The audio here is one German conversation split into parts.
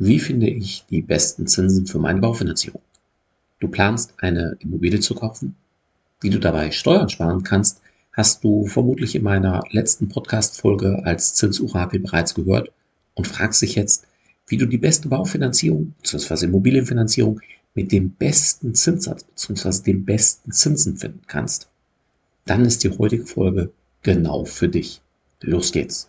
Wie finde ich die besten Zinsen für meine Baufinanzierung? Du planst eine Immobilie zu kaufen? Wie du dabei Steuern sparen kannst, hast du vermutlich in meiner letzten Podcast-Folge als Zinsurakel bereits gehört und fragst dich jetzt, wie du die beste Baufinanzierung bzw. Immobilienfinanzierung mit dem besten Zinssatz bzw. den besten Zinsen finden kannst. Dann ist die heutige Folge genau für dich. Los geht's!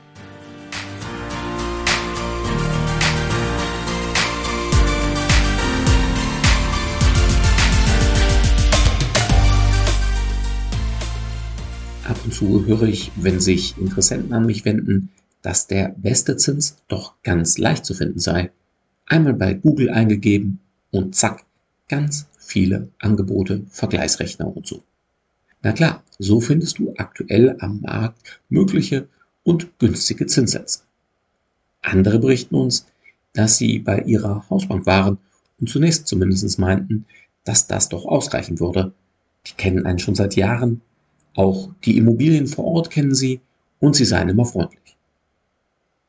Ab und zu höre ich, wenn sich Interessenten an mich wenden, dass der beste Zins doch ganz leicht zu finden sei. Einmal bei Google eingegeben und zack, ganz viele Angebote, Vergleichsrechner und so. Na klar, so findest du aktuell am Markt mögliche und günstige Zinssätze. Andere berichten uns, dass sie bei ihrer Hausbank waren und zunächst zumindest meinten, dass das doch ausreichen würde. Die kennen einen schon seit Jahren, auch die Immobilien vor Ort kennen sie und sie seien immer freundlich.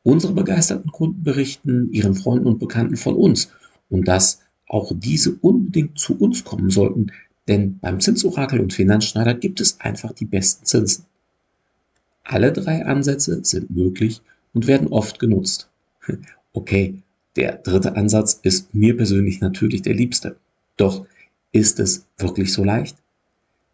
Unsere begeisterten Kunden berichten ihren Freunden und Bekannten von uns und dass auch diese unbedingt zu uns kommen sollten, denn beim Zinsorakel und Finanzschneider gibt es einfach die besten Zinsen. Alle drei Ansätze sind möglich und werden oft genutzt. Okay, der dritte Ansatz ist mir persönlich natürlich der liebste. Doch ist es wirklich so leicht?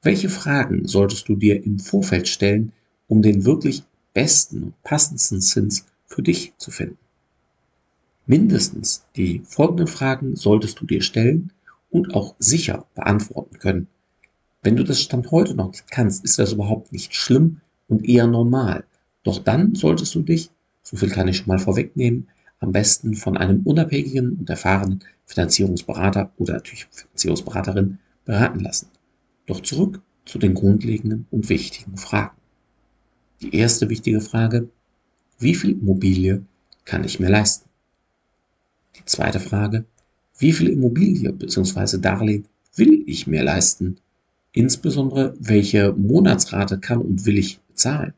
Welche Fragen solltest du dir im Vorfeld stellen, um den wirklich besten und passendsten Zins für dich zu finden? Mindestens die folgenden Fragen solltest du dir stellen und auch sicher beantworten können. Wenn du das Stand heute noch nicht kannst, ist das überhaupt nicht schlimm und eher normal. Doch dann solltest du dich, so viel kann ich schon mal vorwegnehmen, am besten von einem unabhängigen und erfahrenen Finanzierungsberater oder natürlich Finanzierungsberaterin beraten lassen. Doch zurück zu den grundlegenden und wichtigen Fragen. Die erste wichtige Frage, wie viel Immobilie kann ich mir leisten? Die zweite Frage, wie viel Immobilie bzw. Darlehen will ich mir leisten? Insbesondere, welche Monatsrate kann und will ich bezahlen?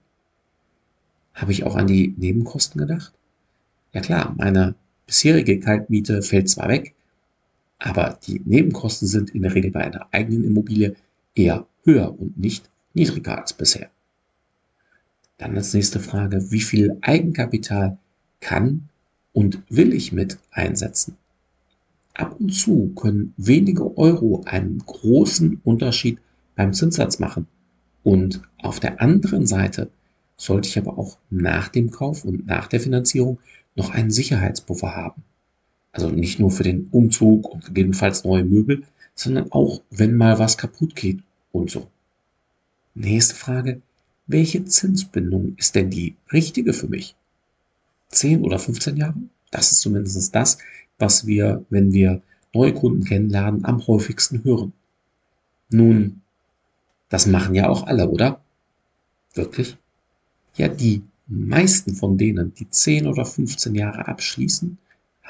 Habe ich auch an die Nebenkosten gedacht? Ja klar, meine bisherige Kaltmiete fällt zwar weg, aber die Nebenkosten sind in der Regel bei einer eigenen Immobilie eher höher und nicht niedriger als bisher. Dann als nächste Frage, wie viel Eigenkapital kann und will ich mit einsetzen? Ab und zu können wenige Euro einen großen Unterschied beim Zinssatz machen. Und auf der anderen Seite sollte ich aber auch nach dem Kauf und nach der Finanzierung noch einen Sicherheitspuffer haben. Also nicht nur für den Umzug und gegebenenfalls neue Möbel, sondern auch, wenn mal was kaputt geht und so. Nächste Frage. Welche Zinsbindung ist denn die richtige für mich? 10 oder 15 Jahre? Das ist zumindest das, was wir, wenn wir neue Kunden kennenlernen, am häufigsten hören. Nun, das machen ja auch alle, oder? Wirklich? Ja, die meisten von denen, die 10 oder 15 Jahre abschließen,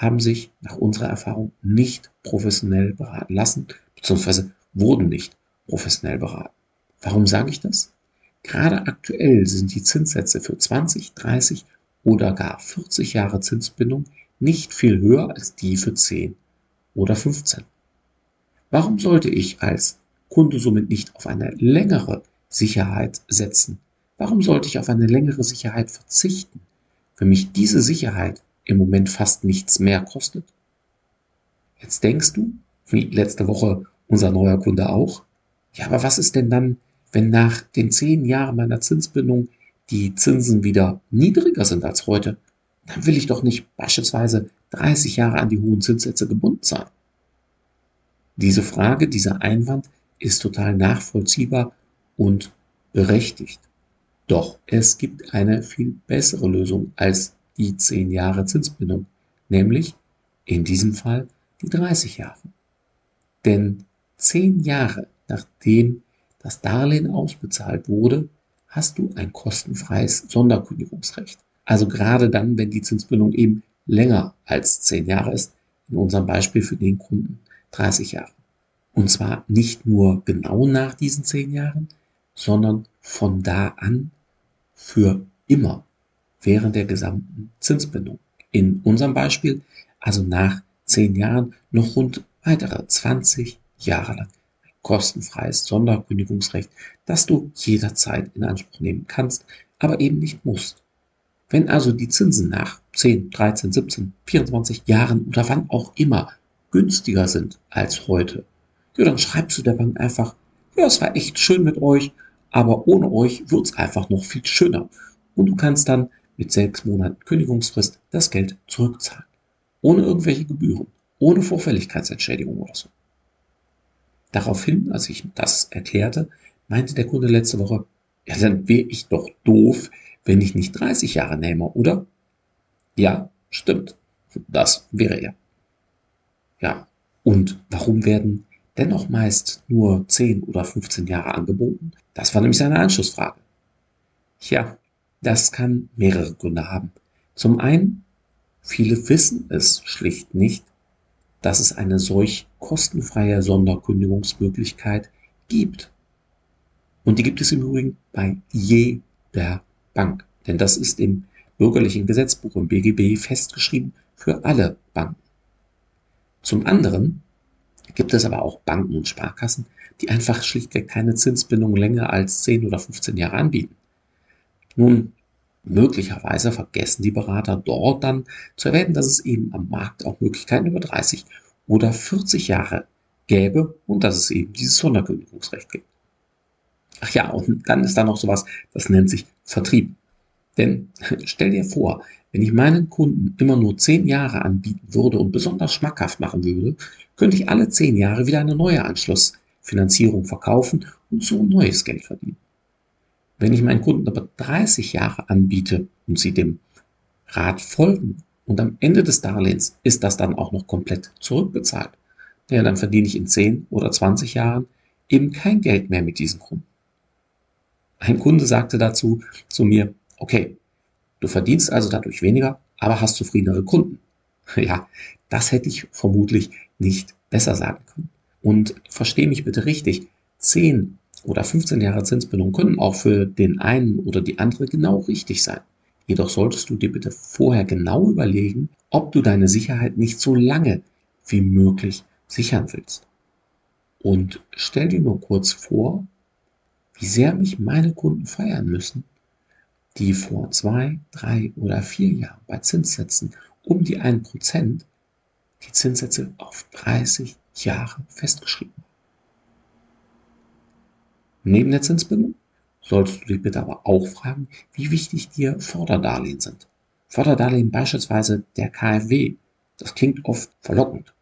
haben sich nach unserer Erfahrung nicht professionell beraten lassen, beziehungsweise wurden nicht professionell beraten. Warum sage ich das? Gerade aktuell sind die Zinssätze für 20, 30 oder gar 40 Jahre Zinsbindung nicht viel höher als die für 10 oder 15. Warum sollte ich als Kunde somit nicht auf eine längere Sicherheit setzen? Warum sollte ich auf eine längere Sicherheit verzichten, wenn mich diese Sicherheit im Moment fast nichts mehr kostet? Jetzt denkst du, wie letzte Woche unser neuer Kunde auch, ja, aber was ist denn dann, wenn nach den zehn Jahren meiner Zinsbindung die Zinsen wieder niedriger sind als heute? Dann will ich doch nicht beispielsweise 30 Jahre an die hohen Zinssätze gebunden sein. Diese Frage, dieser Einwand ist total nachvollziehbar und berechtigt. Doch es gibt eine viel bessere Lösung als die 10 Jahre Zinsbindung, nämlich in diesem Fall die 30 Jahre. Denn zehn Jahre nachdem das Darlehen ausbezahlt wurde, hast du ein kostenfreies Sonderkündigungsrecht. Also gerade dann, wenn die Zinsbindung eben länger als zehn Jahre ist, in unserem Beispiel für den Kunden 30 Jahre. Und zwar nicht nur genau nach diesen zehn Jahren, sondern von da an für immer während der gesamten Zinsbindung. In unserem Beispiel also nach zehn Jahren noch rund weitere 20 Jahre lang ein kostenfreies Sonderkündigungsrecht, das du jederzeit in Anspruch nehmen kannst, aber eben nicht musst. Wenn also die Zinsen nach 10, 13, 17, 24 Jahren oder wann auch immer günstiger sind als heute, ja, dann schreibst du der Bank einfach, ja, es war echt schön mit euch, aber ohne euch wird's einfach noch viel schöner. Und du kannst dann mit sechs Monaten Kündigungsfrist das Geld zurückzahlen. Ohne irgendwelche Gebühren, ohne Vorfälligkeitsentschädigung oder so. Daraufhin, als ich das erklärte, meinte der Kunde letzte Woche, ja, dann wäre ich doch doof, wenn ich nicht 30 Jahre nehme, oder? Ja, stimmt. Das wäre er. Ja, und warum werden dennoch meist nur 10 oder 15 Jahre angeboten? Das war nämlich seine Anschlussfrage. Tja, das kann mehrere Gründe haben. Zum einen, viele wissen es schlicht nicht, dass es eine solch kostenfreie Sonderkündigungsmöglichkeit gibt. Und die gibt es im Übrigen bei jeder Bank. Denn das ist im bürgerlichen Gesetzbuch im BGB festgeschrieben für alle Banken. Zum anderen gibt es aber auch Banken und Sparkassen, die einfach schlichtweg keine Zinsbindung länger als 10 oder 15 Jahre anbieten. Nun, möglicherweise vergessen die Berater dort dann zu erwähnen, dass es eben am Markt auch Möglichkeiten über 30 oder 40 Jahre gäbe und dass es eben dieses Sonderkündigungsrecht gibt. Ach ja, und dann ist da noch sowas, das nennt sich Vertrieb. Denn stell dir vor, wenn ich meinen Kunden immer nur 10 Jahre anbieten würde und besonders schmackhaft machen würde, könnte ich alle 10 Jahre wieder eine neue Anschlussfinanzierung verkaufen und so neues Geld verdienen. Wenn ich meinen Kunden aber 30 Jahre anbiete und sie dem Rat folgen und am Ende des Darlehens ist das dann auch noch komplett zurückbezahlt, ja, dann verdiene ich in 10 oder 20 Jahren eben kein Geld mehr mit diesen Kunden. Ein Kunde sagte dazu zu mir, okay, du verdienst also dadurch weniger, aber hast zufriedenere Kunden. Ja, das hätte ich vermutlich nicht besser sagen können. Und verstehe mich bitte richtig, 10 oder 15 Jahre Zinsbindung können auch für den einen oder die andere genau richtig sein. Jedoch solltest du dir bitte vorher genau überlegen, ob du deine Sicherheit nicht so lange wie möglich sichern willst. Und stell dir nur kurz vor, wie sehr mich meine Kunden feiern müssen, die vor zwei, drei oder vier Jahren bei Zinssätzen um die 1% die Zinssätze auf 30 Jahre festgeschrieben haben. Neben der Zinsbindung solltest du dich bitte aber auch fragen, wie wichtig dir Förderdarlehen sind. Förderdarlehen beispielsweise der KfW. Das klingt oft verlockend,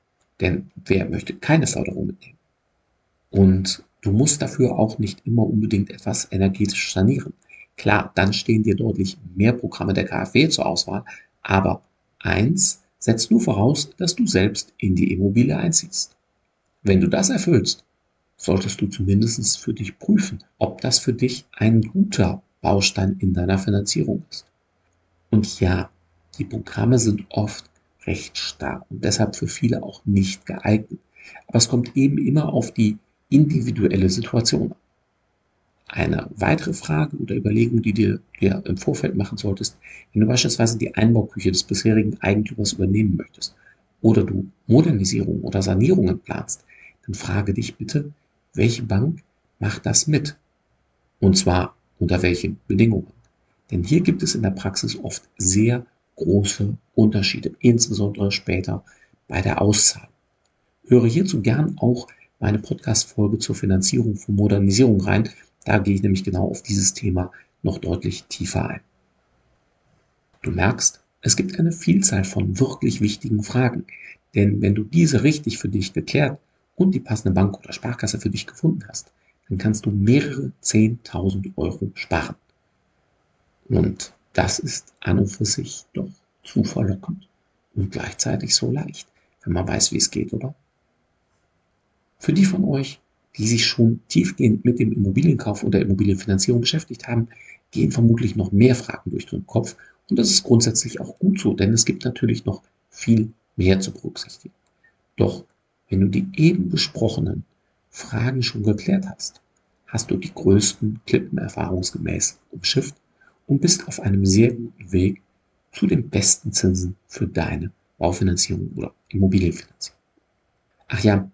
denn wer möchte keine Förderung mitnehmen? Und du musst dafür auch nicht immer unbedingt etwas energetisch sanieren. Klar, dann stehen dir deutlich mehr Programme der KfW zur Auswahl, aber eins setzt nur voraus, dass du selbst in die Immobilie einziehst. Wenn du das erfüllst, solltest du zumindest für dich prüfen, ob das für dich ein guter Baustein in deiner Finanzierung ist. Und ja, die Programme sind oft recht stark und deshalb für viele auch nicht geeignet. Aber es kommt eben immer auf die individuelle Situation an. Eine weitere Frage oder Überlegung, die dir, dir im Vorfeld machen solltest, wenn du beispielsweise die Einbauküche des bisherigen Eigentümers übernehmen möchtest oder du Modernisierung oder Sanierungen planst, dann frage dich bitte, welche Bank macht das mit? Und zwar unter welchen Bedingungen? Denn hier gibt es in der Praxis oft sehr große Unterschiede, insbesondere später bei der Auszahlung. Höre hierzu gern auch meine Podcast-Folge zur Finanzierung von Modernisierung rein. Da gehe ich nämlich genau auf dieses Thema noch deutlich tiefer ein. Du merkst, es gibt eine Vielzahl von wirklich wichtigen Fragen. Denn wenn du diese richtig für dich geklärt und die passende Bank oder Sparkasse für dich gefunden hast, dann kannst du mehrere 10.000 Euro sparen. Und das ist an und für sich doch zu verlockend und gleichzeitig so leicht, wenn man weiß, wie es geht, oder? Für die von euch, die sich schon tiefgehend mit dem Immobilienkauf und der Immobilienfinanzierung beschäftigt haben, gehen vermutlich noch mehr Fragen durch den Kopf. Und das ist grundsätzlich auch gut so, denn es gibt natürlich noch viel mehr zu berücksichtigen. Doch wenn du die eben besprochenen Fragen schon geklärt hast, hast du die größten Klippen erfahrungsgemäß umschifft und bist auf einem sehr guten Weg zu den besten Zinsen für deine Baufinanzierung oder Immobilienfinanzierung. Ach ja,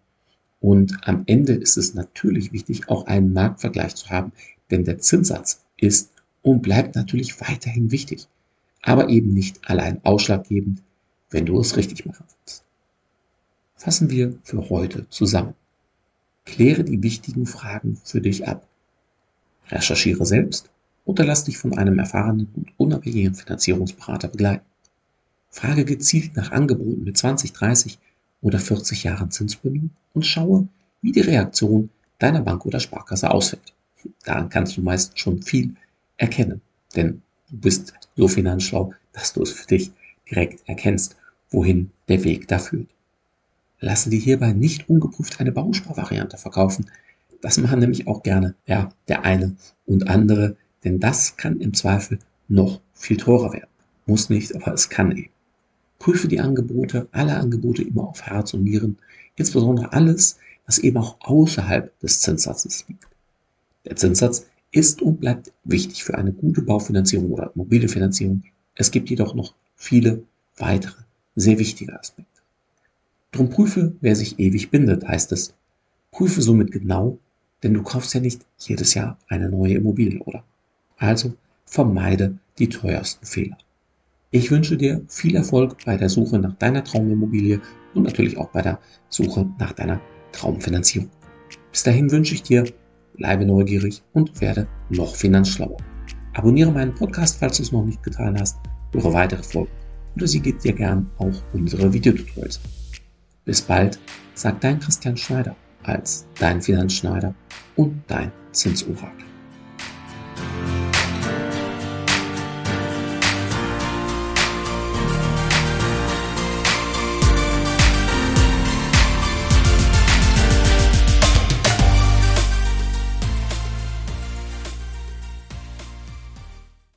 und am Ende ist es natürlich wichtig, auch einen Marktvergleich zu haben, denn der Zinssatz ist und bleibt natürlich weiterhin wichtig, aber eben nicht allein ausschlaggebend, wenn du es richtig machen willst. Fassen wir für heute zusammen. Kläre die wichtigen Fragen für dich ab. Recherchiere selbst oder lass dich von einem erfahrenen und unabhängigen Finanzierungsberater begleiten. Frage gezielt nach Angeboten mit 20, 30 oder 40 Jahren Zinsbindung und schaue, wie die Reaktion deiner Bank oder Sparkasse ausfällt. Daran kannst du meist schon viel erkennen, denn du bist so finanzschlau, dass du es für dich direkt erkennst, wohin der Weg da führt. Lasse dir hierbei nicht ungeprüft eine Bausparvariante verkaufen. Das machen nämlich auch gerne ja, der eine und andere, denn das kann im Zweifel noch viel teurer werden. Muss nicht, aber es kann eben. Prüfe die Angebote, alle Angebote immer auf Herz und Nieren, insbesondere alles, was eben auch außerhalb des Zinssatzes liegt. Der Zinssatz ist und bleibt wichtig für eine gute Baufinanzierung oder mobile Finanzierung. Es gibt jedoch noch viele weitere, sehr wichtige Aspekte. Drum prüfe, wer sich ewig bindet, heißt es. Prüfe somit genau, denn du kaufst ja nicht jedes Jahr eine neue Immobilie, oder? Also vermeide die teuersten Fehler. Ich wünsche dir viel Erfolg bei der Suche nach deiner Traumimmobilie und natürlich auch bei der Suche nach deiner Traumfinanzierung. Bis dahin wünsche ich dir, bleibe neugierig und werde noch finanzschlauer. Abonniere meinen Podcast, falls du es noch nicht getan hast, höre weitere Folgen oder sieh dir gern auch unsere Videotutorials. Bis bald, sagt dein Christian Schneider als dein Finanzschneider und dein Zinsorakel.